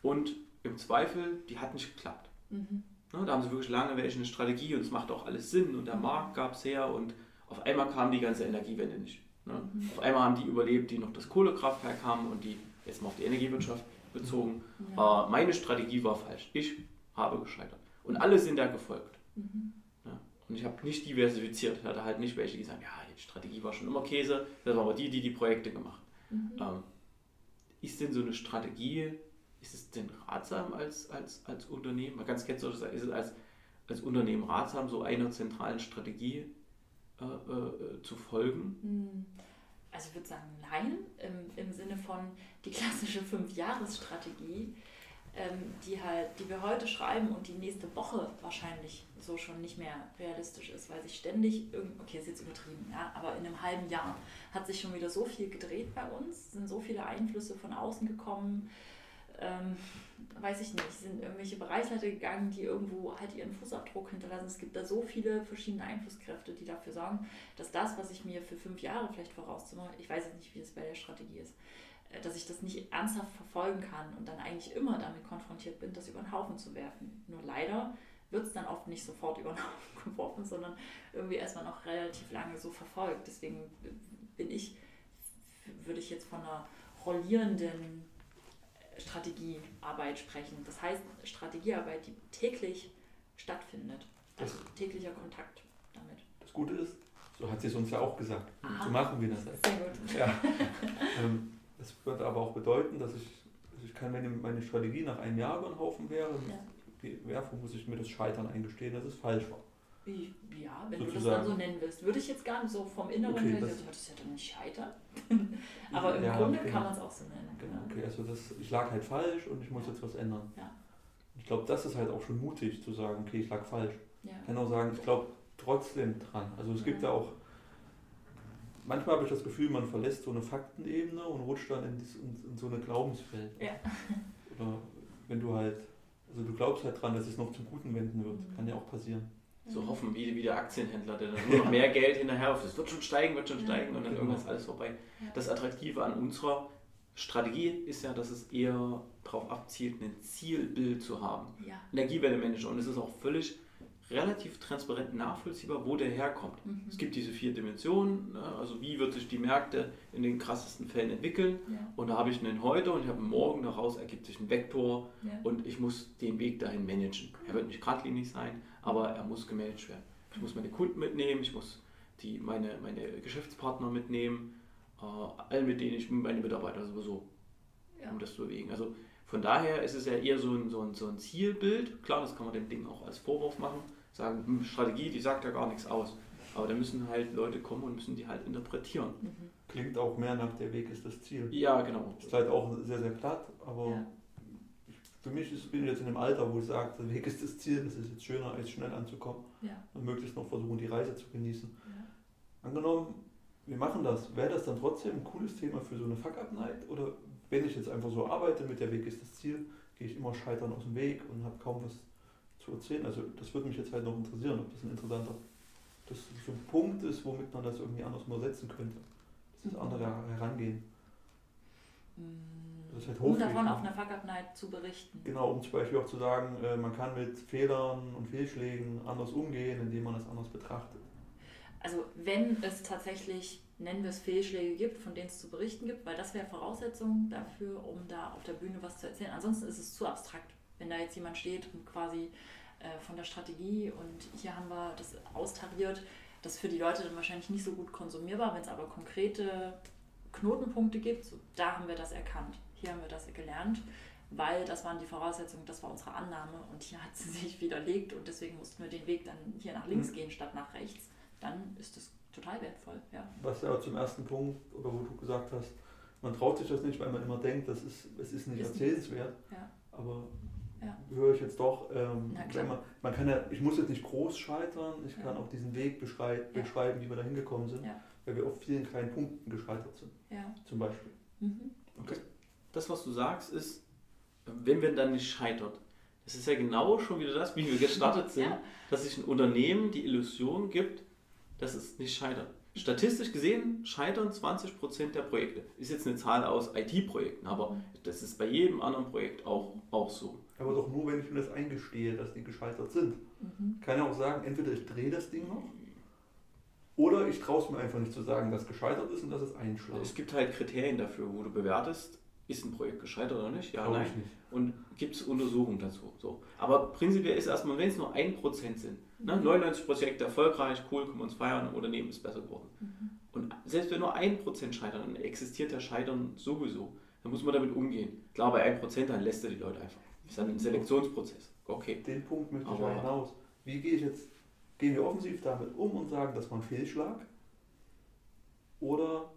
und im Zweifel, die hat nicht geklappt. Mhm. Ja, da haben sie wirklich lange welche eine Strategie und es macht auch alles Sinn und der mhm. Markt gab es her und auf einmal kam die ganze Energiewende nicht. Ne? Mhm. Auf einmal haben die überlebt, die noch das Kohlekraftwerk haben und die, jetzt mal auf die Energiewirtschaft bezogen, ja. äh, meine Strategie war falsch. Ich habe gescheitert. Und alle sind da gefolgt. Mhm. Ja? Und ich habe nicht diversifiziert. Ich hatte halt nicht welche, die sagen, ja, die Strategie war schon immer Käse, das waren aber die, die die Projekte gemacht. Mhm. Ähm, ist denn so eine Strategie, ist es denn ratsam als, als, als Unternehmen? Man ganz skeptisch sagen, ist es als, als Unternehmen ratsam, so einer zentralen Strategie äh, äh, zu folgen? Hm. Also ich würde sagen, nein, im, im Sinne von die klassische Fünf-Jahres-Strategie, ähm, die halt, die wir heute schreiben und die nächste Woche wahrscheinlich so schon nicht mehr realistisch ist, weil sich ständig, okay, ist jetzt übertrieben, ja, aber in einem halben Jahr hat sich schon wieder so viel gedreht bei uns, sind so viele Einflüsse von außen gekommen, ähm, weiß ich nicht, sind irgendwelche Bereichsleiter gegangen, die irgendwo halt ihren Fußabdruck hinterlassen. Es gibt da so viele verschiedene Einflusskräfte, die dafür sorgen, dass das, was ich mir für fünf Jahre vielleicht vorauszumache, ich weiß jetzt nicht, wie das bei der Strategie ist, äh, dass ich das nicht ernsthaft verfolgen kann und dann eigentlich immer damit konfrontiert bin, das über den Haufen zu werfen. Nur leider wird es dann oft nicht sofort über den Haufen geworfen, sondern irgendwie erstmal noch relativ lange so verfolgt. Deswegen bin ich, würde ich jetzt von einer rollierenden Strategiearbeit sprechen. Das heißt, Strategiearbeit, die täglich stattfindet. Also das täglicher Kontakt damit. Das Gute ist, so hat sie es uns ja auch gesagt. Aha. So machen wir das. Sehr gut. Ja. ähm, das würde aber auch bedeuten, dass ich, ich kann, wenn meine Strategie nach einem Jahr über den Haufen wäre, ja. werfen, muss ich mir das Scheitern eingestehen, dass es falsch war. Ja, wenn Sozusagen. du das dann so nennen willst. Würde ich jetzt gar nicht so vom Inneren okay, her, das, das ist ja dann nicht scheitern. Aber im ja, Grunde okay. kann man es auch so nennen. Genau. Okay, also das, ich lag halt falsch und ich muss ja. jetzt was ändern. Ja. Ich glaube, das ist halt auch schon mutig zu sagen, okay, ich lag falsch. Ja. Ich kann auch sagen, ich glaube trotzdem dran. Also es gibt ja auch, manchmal habe ich das Gefühl, man verlässt so eine Faktenebene und rutscht dann in, dies, in, in so eine Glaubenswelt. Ja. Oder wenn du halt, also du glaubst halt dran, dass es noch zum Guten wenden wird. Mhm. Kann ja auch passieren so mhm. hoffen, wie, wie der Aktienhändler, der dann nur noch mehr Geld hinterher auf, es wird schon steigen, wird schon steigen und dann irgendwann ist alles vorbei. Das Attraktive an unserer Strategie ist ja, dass es eher darauf abzielt, ein Zielbild zu haben. Ja. Energiewende Und es ist auch völlig relativ transparent nachvollziehbar, wo der herkommt. Mhm. Es gibt diese vier Dimensionen, ne? also wie wird sich die Märkte in den krassesten Fällen entwickeln. Ja. Und da habe ich einen heute und ich habe einen morgen, daraus ergibt sich ein Vektor ja. und ich muss den Weg dahin managen. Er wird nicht geradlinig sein, aber er muss gemanagt werden. Ich muss meine Kunden mitnehmen, ich muss die, meine, meine Geschäftspartner mitnehmen, äh, all mit denen ich meine Mitarbeiter sowieso, ja. um das zu bewegen. Also von daher ist es ja eher so ein, so, ein, so ein Zielbild. Klar, das kann man dem Ding auch als Vorwurf machen, sagen, hm, Strategie, die sagt ja gar nichts aus. Aber da müssen halt Leute kommen und müssen die halt interpretieren. Mhm. Klingt auch mehr nach der Weg ist das Ziel. Ja, genau. Ist halt auch sehr, sehr platt, aber ja für mich ist, bin ich jetzt in einem Alter, wo ich sage, der Weg ist das Ziel, es ist jetzt schöner, als schnell anzukommen ja. und möglichst noch versuchen, die Reise zu genießen. Ja. Angenommen, wir machen das, wäre das dann trotzdem ein cooles Thema für so eine Fuck-Up-Night? Oder wenn ich jetzt einfach so arbeite mit der Weg ist das Ziel, gehe ich immer scheitern aus dem Weg und habe kaum was zu erzählen? Also das würde mich jetzt halt noch interessieren, ob das ein interessanter das so ein Punkt ist, womit man das irgendwie anders übersetzen könnte. Das ist andere Herangehen. Mhm halt um davon auf einer Fuck-Up-Night zu berichten. Genau, um zum Beispiel auch zu sagen, äh, man kann mit Fehlern und Fehlschlägen anders umgehen, indem man das anders betrachtet. Also wenn es tatsächlich, nennen wir es Fehlschläge gibt, von denen es zu berichten gibt, weil das wäre Voraussetzung dafür, um da auf der Bühne was zu erzählen. Ansonsten ist es zu abstrakt. Wenn da jetzt jemand steht und quasi äh, von der Strategie und hier haben wir das austariert, das ist für die Leute dann wahrscheinlich nicht so gut konsumierbar, wenn es aber konkrete Knotenpunkte gibt, so, da haben wir das erkannt hier haben wir das gelernt, weil das waren die Voraussetzungen, das war unsere Annahme und hier hat sie sich widerlegt und deswegen mussten wir den Weg dann hier nach links mhm. gehen statt nach rechts. Dann ist das total wertvoll. Ja. Was ja zum ersten Punkt, oder wo du gesagt hast, man traut sich das nicht, weil man immer denkt, das ist, es ist nicht ist erzählenswert. Ja. Aber ja. höre ich jetzt doch, ähm, man, man kann ja, ich muss jetzt nicht groß scheitern, ich kann auch diesen Weg beschreiben, beschreiben wie wir da hingekommen sind, weil wir auf vielen kleinen Punkten gescheitert sind. Zum Beispiel. Mhm. Okay das, was du sagst, ist, wenn wir dann nicht scheitert. Das ist ja genau schon wieder das, wie wir gestartet sind, ja. dass sich ein Unternehmen die Illusion gibt, dass es nicht scheitert. Statistisch gesehen scheitern 20% der Projekte. Ist jetzt eine Zahl aus IT-Projekten, aber das ist bei jedem anderen Projekt auch, auch so. Aber doch nur, wenn ich mir das eingestehe, dass die gescheitert sind. Mhm. Kann ja auch sagen, entweder ich drehe das Ding noch Oder ich traue es mir einfach nicht zu sagen, dass es gescheitert ist und dass es einschlägt. Es gibt halt Kriterien dafür, wo du bewertest, ist ein Projekt gescheitert oder nicht? Ja, Glaube nein. ich nicht. Und gibt es Untersuchungen dazu. So. Aber prinzipiell ist erstmal, wenn es nur 1% sind, ne, 99 Projekte erfolgreich, cool, können wir uns feiern, Unternehmen ist besser geworden. Und selbst wenn nur 1% scheitern, dann existiert der Scheitern sowieso. Dann muss man damit umgehen. Klar, bei 1% dann lässt er die Leute einfach. Das ist dann ein Selektionsprozess. Okay. Den Punkt möchte ich Aber- ja hinaus. Wie gehe ich jetzt, gehen wir offensiv damit um und sagen, das war ein Fehlschlag? Oder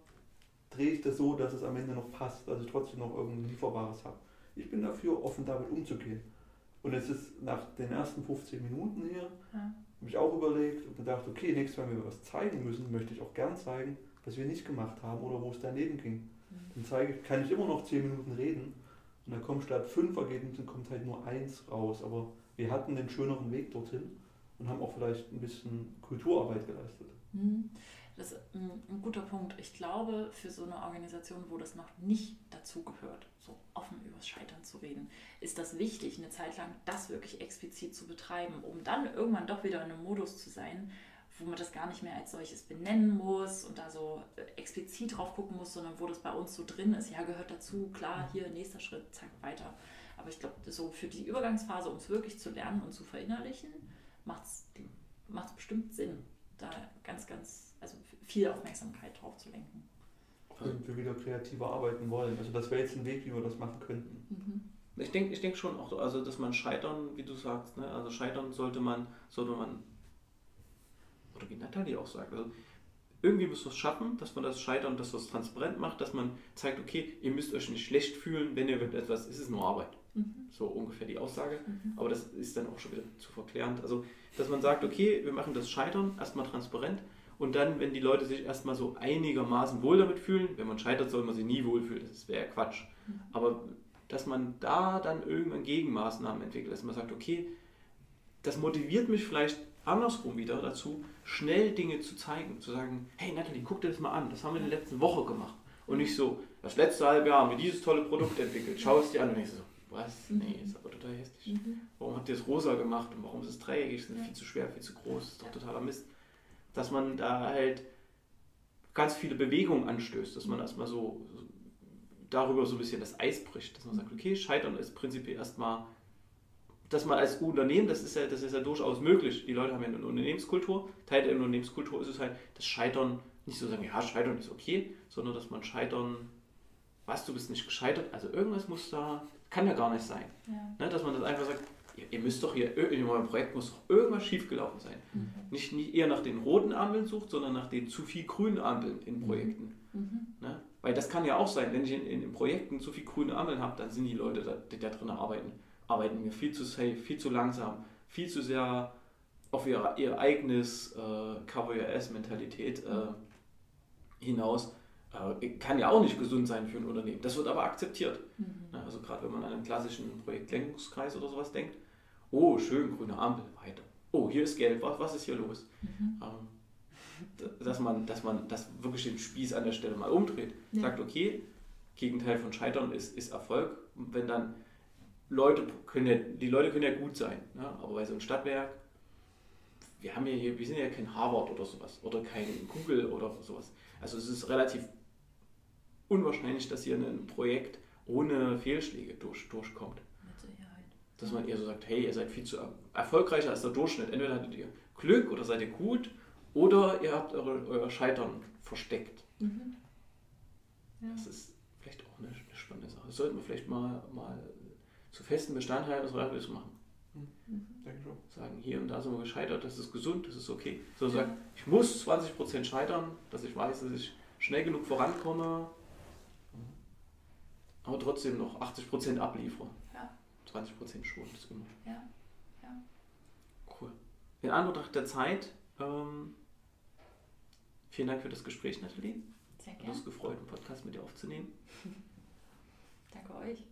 drehe ich das so, dass es am Ende noch passt, dass ich trotzdem noch irgendein Lieferbares habe? Ich bin dafür, offen damit umzugehen. Und es ist nach den ersten 15 Minuten hier, Ja. habe ich auch überlegt und gedacht, okay, nächstes Mal, wenn wir was zeigen müssen, möchte ich auch gern zeigen, was wir nicht gemacht haben oder wo es daneben ging. Dann zeige ich, kann ich immer noch 10 Minuten reden und dann kommt statt fünf Ergebnissen kommt halt nur eins raus. Aber wir hatten den schöneren Weg dorthin und haben auch vielleicht ein bisschen Kulturarbeit geleistet. Mhm. Das ist ein, ein guter Punkt. Ich glaube, für so eine Organisation, wo das noch nicht dazugehört, so offen übers Scheitern zu reden, ist das wichtig, eine Zeit lang das wirklich explizit zu betreiben, um dann irgendwann doch wieder in einem Modus zu sein, wo man das gar nicht mehr als solches benennen muss und da so äh, explizit drauf gucken muss, sondern wo das bei uns so drin ist, ja, gehört dazu, klar, hier nächster Schritt, zack, weiter. Aber ich glaube, so für die Übergangsphase, um es wirklich zu lernen und zu verinnerlichen, macht es bestimmt Sinn, da ganz, ganz, also viel Aufmerksamkeit drauf zu lenken. Wenn wir wieder kreativer arbeiten wollen. Also das wäre jetzt ein Weg, wie wir das machen könnten. Mhm. Ich denke ich denk schon auch, also, dass man scheitern, wie du sagst, ne? also scheitern sollte man, sollte man, oder wie Nathalie auch sagt, also irgendwie müsst ihr es schaffen, dass man das Scheitern, dass man es transparent macht, dass man zeigt, okay, ihr müsst euch nicht schlecht fühlen, wenn ihr etwas, es ist nur Arbeit. Mhm. So ungefähr die Aussage. Mhm. Aber das ist dann auch schon wieder zu verklärend. Also, dass man sagt, okay, wir machen das Scheitern erstmal transparent und dann, wenn die Leute sich erstmal so einigermaßen wohl damit fühlen, wenn man scheitert, soll man sich nie wohlfühlen, das wäre ja Quatsch. Mhm. Aber dass man da dann irgendwann Gegenmaßnahmen entwickelt, dass man sagt, okay, das motiviert mich vielleicht andersrum wieder dazu, schnell Dinge zu zeigen, zu sagen, hey Natalie, guck dir das mal an, das haben wir in der letzten Woche gemacht. Und nicht so, das letzte halbe Jahr haben wir dieses tolle Produkt entwickelt, schau es dir an und denkst so, was? Nee, ist aber total hässlich. Mhm. Warum habt ihr es rosa gemacht und warum ist es dreieckig? Es ist Ja. viel zu schwer, viel zu groß, ist doch Ja. totaler Mist. Dass man da halt ganz viele Bewegungen anstößt, dass man erstmal so, so darüber so ein bisschen das Eis bricht, dass man sagt, okay, Scheitern ist prinzipiell erstmal, dass man als Unternehmen, das ist ja, das ist ja durchaus möglich. Die Leute haben ja eine Unternehmenskultur. Teil der Unternehmenskultur ist es halt, das Scheitern nicht so sagen, ja, Scheitern ist okay, sondern dass man Scheitern, was, du bist nicht gescheitert, also irgendwas muss da, kann ja gar nicht sein. Ja. Ne, dass man das einfach sagt, ihr, ihr müsst doch hier, in eurem Projekt muss doch irgendwas schiefgelaufen sein. Mhm. Nicht, nicht eher nach den roten Ampeln sucht, sondern nach den zu viel grünen Ampeln in Projekten. Mhm. Ne? Weil das kann ja auch sein, wenn ich in, in, in Projekten zu viel grüne Ampeln habe, dann sind die Leute, da, die da drin arbeiten, arbeiten mir viel zu safe, viel zu langsam, viel zu sehr auf ihr, ihr eigenes äh, Cover-Your-Ass-Mentalität äh, hinaus. Kann ja auch nicht gesund sein für ein Unternehmen. Das wird aber akzeptiert. Mhm. Also gerade wenn man an einen klassischen Projektlenkungskreis oder sowas denkt. Oh, schön, grüne Ampel, weiter. Oh, hier ist gelb, was, was ist hier los? Mhm. Ähm, dass man, dass man das wirklich den Spieß an der Stelle mal umdreht. Ja. Sagt, okay, Gegenteil von Scheitern ist, ist Erfolg. Und wenn dann Leute können ja, die Leute können ja gut sein, ne? aber bei so einem Stadtwerk, wir haben ja hier, wir sind ja kein Harvard oder sowas oder kein Google oder sowas. Also es ist relativ unwahrscheinlich, dass hier ein Projekt ohne Fehlschläge durch, durchkommt. Mit Sicherheit. Dass man eher so sagt, hey, ihr seid viel zu er- erfolgreicher als der Durchschnitt. Entweder hattet ihr Glück oder seid ihr gut oder ihr habt eure, euer Scheitern versteckt. Mhm. Ja. Das ist vielleicht auch eine, eine spannende Sache. Das sollten wir vielleicht mal, mal zu festen Bestandteilen des Radios machen. Mhm. Denke schon. Sagen, hier und da sind wir gescheitert, das ist gesund, das ist okay. So sagen, ich muss 20% scheitern, dass ich weiß, dass ich schnell genug vorankomme, aber trotzdem noch 80 Prozent abliefere. Ja. 20 Prozent schon, das immer. Ja. ja. Cool. In Anbetracht der Zeit, ähm, vielen Dank für das Gespräch, Nathalie. Sehr gerne. Hat gefreut, einen Podcast mit dir aufzunehmen. Danke euch.